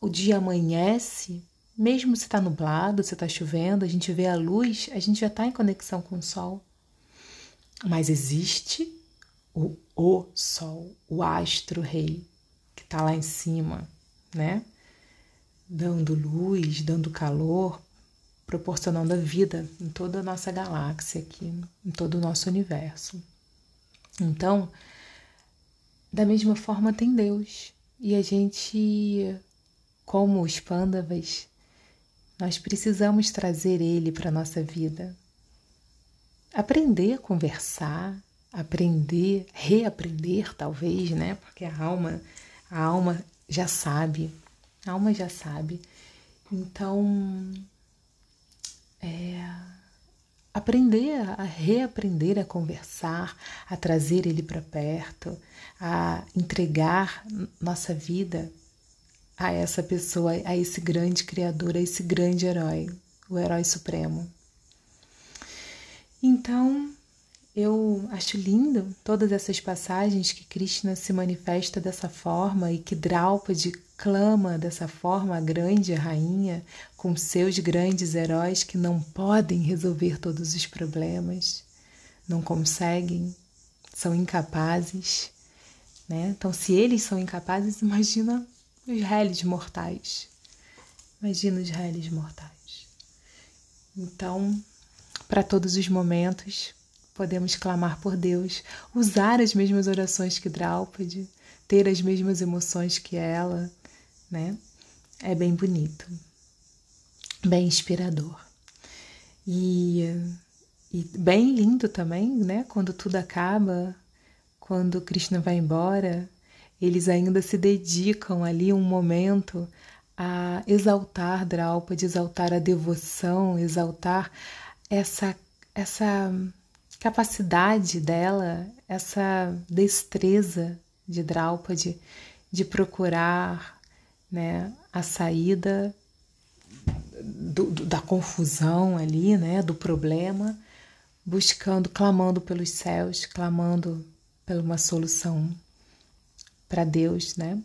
o dia amanhece, mesmo se está nublado, se está chovendo, a gente vê a luz, a gente já está em conexão com o sol. Mas existe o, o sol, o astro rei, que está lá em cima, né? Dando luz, dando calor, proporcionando a vida em toda a nossa galáxia aqui, em todo o nosso universo. Então, da mesma forma tem Deus. E a gente, como os pândavas, nós precisamos trazer ele para a nossa vida. Aprender a conversar, aprender, reaprender talvez, né? Porque a alma, a alma já sabe, a alma já sabe. Então, é, aprender a reaprender a conversar, a trazer ele para perto, a entregar nossa vida a essa pessoa, a esse grande criador, a esse grande herói, o herói supremo. Então, eu acho lindo todas essas passagens que Krishna se manifesta dessa forma e que Draupadi clama dessa forma a grande rainha com seus grandes heróis que não podem resolver todos os problemas, não conseguem, são incapazes. Né? Então, se eles são incapazes, *laughs* imagina os réis mortais. Imagina os réis mortais. Então, para todos os momentos, podemos clamar por Deus, usar as mesmas orações que Draupadi, ter as mesmas emoções que ela, né? É bem bonito, bem inspirador. E, e bem lindo também, né? Quando tudo acaba, quando Krishna vai embora, eles ainda se dedicam ali um momento a exaltar Draupadi, exaltar a devoção, exaltar essa essa capacidade dela, essa destreza de Draupadi de procurar né, a saída do, do, da confusão ali, né, do problema, buscando, clamando pelos céus, clamando por uma solução para Deus, né?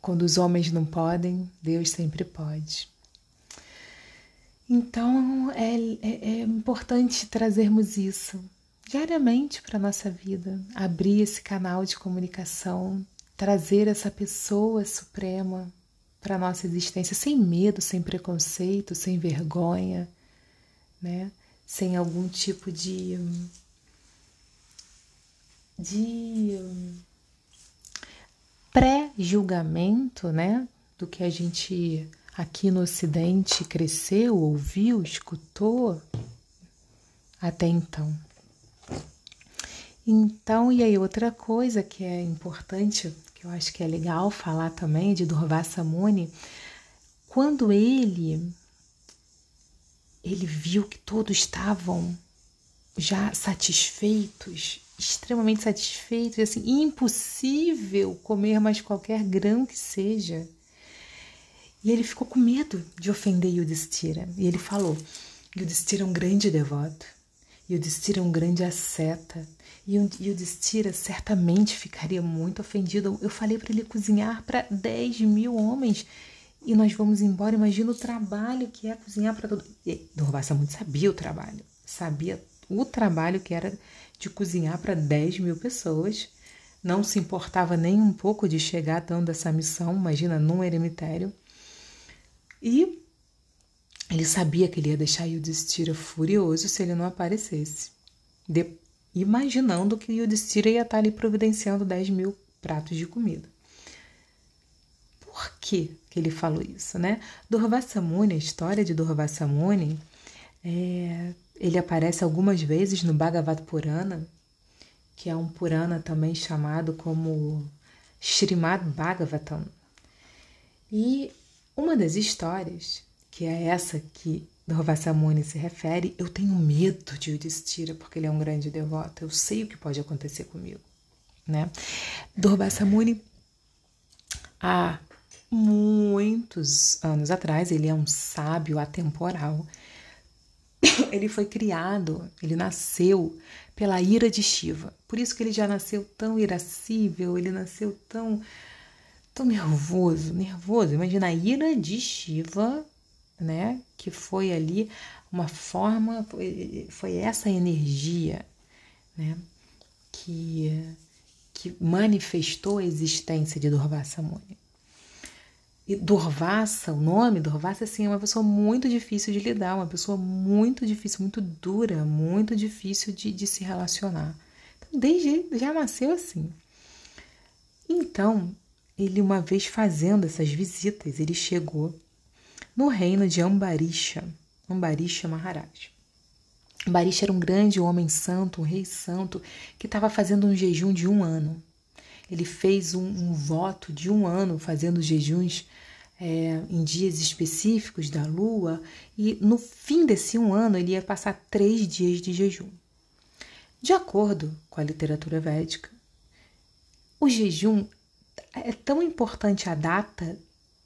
Quando os homens não podem, Deus sempre pode. Então é, é, é importante trazermos isso diariamente para a nossa vida, abrir esse canal de comunicação, trazer essa pessoa suprema para a nossa existência sem medo, sem preconceito, sem vergonha, né? sem algum tipo de, de pré-julgamento né? do que a gente aqui no Ocidente cresceu, ouviu, escutou até então. Então, e aí outra coisa que é importante, que eu acho que é legal falar também de Durvasa Muni, quando ele ele viu que todos estavam já satisfeitos, extremamente satisfeitos, assim, impossível comer mais qualquer grão que seja. E ele ficou com medo de ofender Yudhishthira. E ele falou: Yudhishthira é um grande devoto. Yudhishthira é um grande asceta. E Yudhishthira certamente ficaria muito ofendido. Eu falei para ele cozinhar para 10 mil homens. E nós vamos embora. Imagina o trabalho que é cozinhar para todo. Durvasa muito sabia o trabalho. Sabia o trabalho que era de cozinhar para 10 mil pessoas. Não se importava nem um pouco de chegar dando essa missão. Imagina, num eremitério. E ele sabia que ele ia deixar Yudhishthira furioso se ele não aparecesse, de, imaginando que Yudhishthira ia estar ali providenciando 10 mil pratos de comida. Por que, que ele falou isso, né? Durvasa a história de Durvasa é, ele aparece algumas vezes no Bhagavad Purana, que é um Purana também chamado como Srimad Bhagavatam. E uma das histórias, que é essa que Durvasamuni se refere, eu tenho medo de Yudhishthira porque ele é um grande devoto, eu sei o que pode acontecer comigo, né? Durvasamuni há muitos anos atrás, ele é um sábio atemporal. *coughs* Ele foi criado, ele nasceu pela ira de Shiva. Por isso que ele já nasceu tão irascível, ele nasceu tão Tô nervoso, nervoso. Imagina a ira de Shiva, né? Que foi ali uma forma, foi, foi essa energia, né? Que, que manifestou a existência de Durvasa Muni. E Durvasa, o nome Durvasa, assim, é uma pessoa muito difícil de lidar, uma pessoa muito difícil, muito dura, muito difícil de, de se relacionar. Então, desde já nasceu assim. Então, ele uma vez fazendo essas visitas, ele chegou no reino de Ambarisha, Ambarisha Maharaj. Ambarish era um grande homem santo, um rei santo, que estava fazendo um jejum de um ano. Ele fez um, um voto de um ano fazendo jejuns é, em dias específicos da lua, e no fim desse um ano ele ia passar três dias de jejum. De acordo com a literatura védica, o jejum é tão importante a data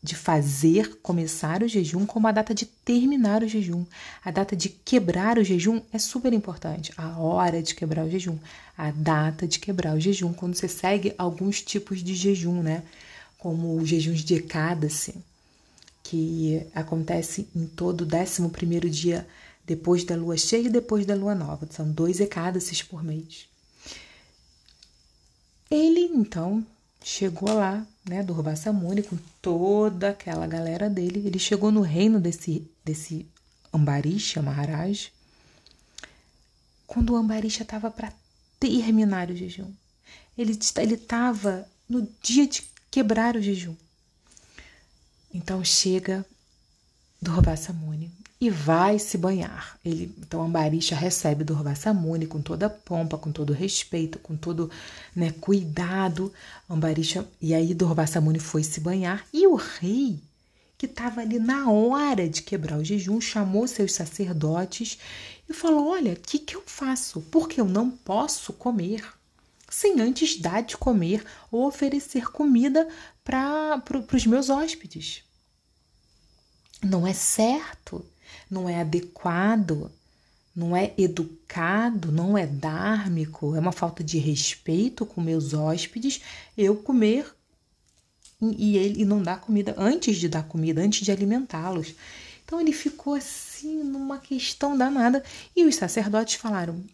de fazer começar o jejum como a data de terminar o jejum. A data de quebrar o jejum é super importante. A hora de quebrar o jejum, a data de quebrar o jejum, quando você segue alguns tipos de jejum, né? Como os jejuns de Ekadasi, que acontece em todo o 11 dia depois da lua cheia e depois da lua nova. São dois Ekadasis por mês. Ele, então, chegou lá, né, do Muni, com toda aquela galera dele. Ele chegou no reino desse, desse Ambarisha Maharaj, quando o Ambarisha estava para terminar o jejum. Ele estava no dia de quebrar o jejum. Então chega do Muni e vai se banhar. Ele, então Ambarisha recebe do Samuni com toda pompa, com todo respeito, com todo né, cuidado. Ambarisha, e aí do Samuni foi se banhar e o rei, que estava ali na hora de quebrar o jejum, chamou seus sacerdotes e falou: Olha, o que, que eu faço? Porque eu não posso comer sem antes dar de comer ou oferecer comida para pro, os meus hóspedes. Não é certo não é adequado, não é educado, não é dármico, é uma falta de respeito com meus hóspedes eu comer e ele não dar comida antes de dar comida, antes de alimentá-los. Então ele ficou assim numa questão danada e os sacerdotes falaram: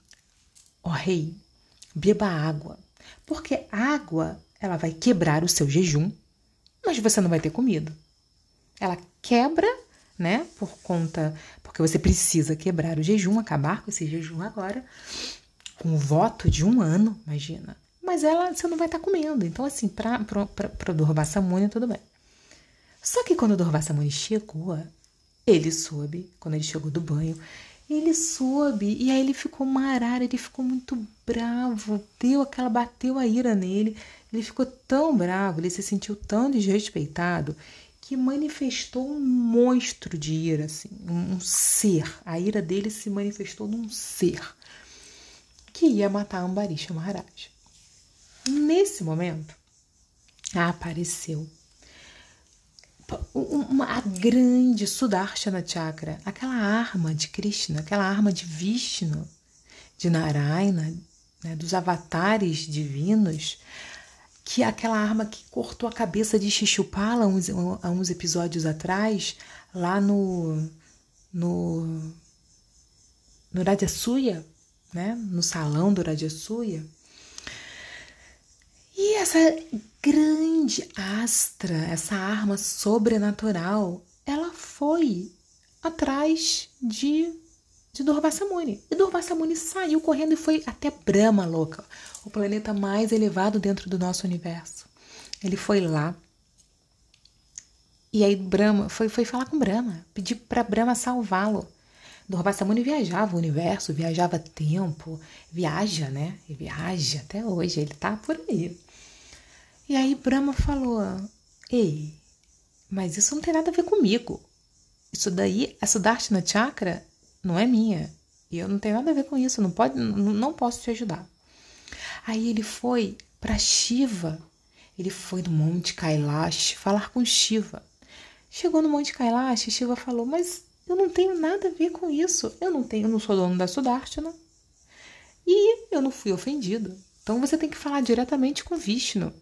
"Ó oh, rei, beba água, porque água ela vai quebrar o seu jejum, mas você não vai ter comida. Ela quebra né? Por conta. Porque você precisa quebrar o jejum, acabar com esse jejum agora, com o voto de um ano, imagina. Mas ela, você não vai estar tá comendo. Então, assim, para o Durvassamuni, tudo bem. Só que quando o Durvassamuni chegou, ele soube, quando ele chegou do banho, ele soube, e aí ele ficou marara, ele ficou muito bravo, deu aquela, bateu a ira nele, ele ficou tão bravo, ele se sentiu tão desrespeitado, que manifestou um monstro de ira, assim, um ser. A ira dele se manifestou num ser que ia matar Ambarisha Maharaj. Nesse momento, apareceu uma, a grande Sudarshana Chakra, aquela arma de Krishna, aquela arma de Vishnu, de Narayana, né, dos avatares divinos, que aquela arma que cortou a cabeça de Xixupala uns, há uns episódios atrás, lá no no no Rajasuya, né? no salão do Rajasuya. E essa grande astra, essa arma sobrenatural, ela foi atrás de de Durvasamuni. E Durvasamuni saiu correndo e foi até Brahma, louca, o planeta mais elevado dentro do nosso universo. Ele foi lá. E aí Brahma foi, foi falar com Brahma, pedir para Brahma salvá-lo. Durvasamuni viajava o universo, viajava tempo, viaja, né? E viaja até hoje, ele tá por aí. E aí Brahma falou: Ei, mas isso não tem nada a ver comigo. Isso daí, essa Darshana Chakra não é minha. E eu não tenho nada a ver com isso, não pode, não, posso te ajudar. Aí ele foi para Shiva. Ele foi no Monte Kailash falar com Shiva. Chegou no Monte Kailash, Shiva falou: "Mas eu não tenho nada a ver com isso. Eu não tenho, eu não sou dono da Sudarshana. E eu não fui ofendido. Então você tem que falar diretamente com Vishnu."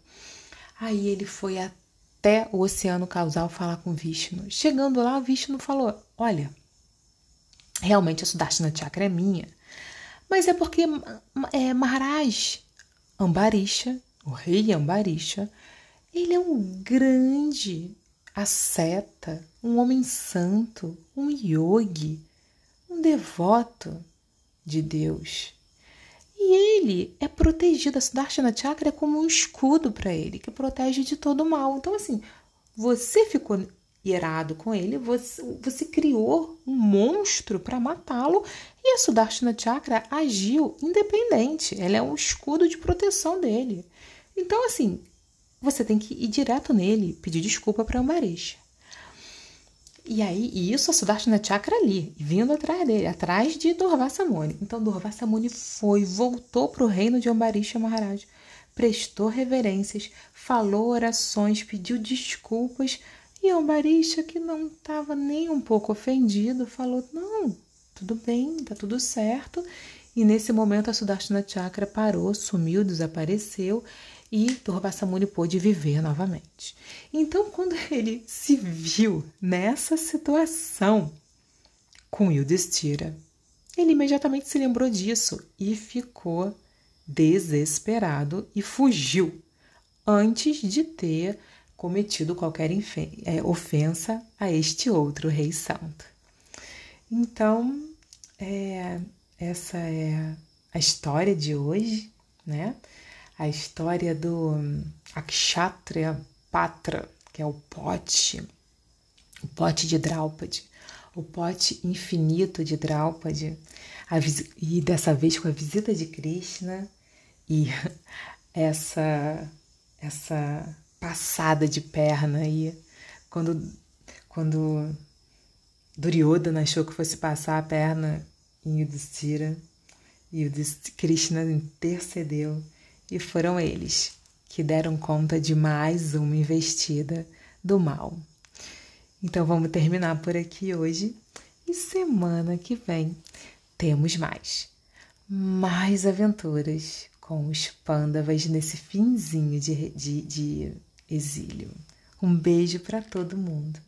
Aí ele foi até o oceano causal falar com Vishnu. Chegando lá, Vishnu falou: "Olha, Realmente a Sudarshana Chakra é minha. Mas é porque é, Maharaj Ambarisha, o rei Ambarisha, ele é um grande asceta, um homem santo, um yogi, um devoto de Deus. E ele é protegido, a Sudarshana Chakra é como um escudo para ele, que protege de todo mal. Então, assim, você ficou irado com ele, você, você criou um monstro para matá-lo e a Sudarshana Chakra agiu independente. Ela é um escudo de proteção dele. Então, assim, você tem que ir direto nele, pedir desculpa para Ambarisha. E aí, e isso a Sudarshana Chakra ali, vindo atrás dele, atrás de Durvasa Muni. Então, Durvasa Muni foi, voltou para o reino de Ambarisha Maharaj, prestou reverências, falou orações, pediu desculpas e Ambarisha, que não estava nem um pouco ofendido, falou: Não, tudo bem, tá tudo certo. E nesse momento a Sudarshana Chakra parou, sumiu, desapareceu e Durvasamuni pôde viver novamente. Então, quando *laughs* ele se viu nessa situação com Yudhishthira, ele imediatamente se lembrou disso e ficou desesperado e fugiu antes de ter cometido qualquer é, ofensa a este outro rei santo. Então, é, essa é a história de hoje, né? a história do Akshatriya Patra, que é o pote, o pote de Draupadi, o pote infinito de Draupadi, e dessa vez com a visita de Krishna e *laughs* essa essa passada de perna aí, quando quando Duryodhana achou que fosse passar a perna em Yudhishthira e o Krishna intercedeu e foram eles que deram conta de mais uma investida do mal. Então vamos terminar por aqui hoje e semana que vem temos mais. Mais aventuras com os pândavas nesse finzinho de, de, de exílio. Um beijo para todo mundo.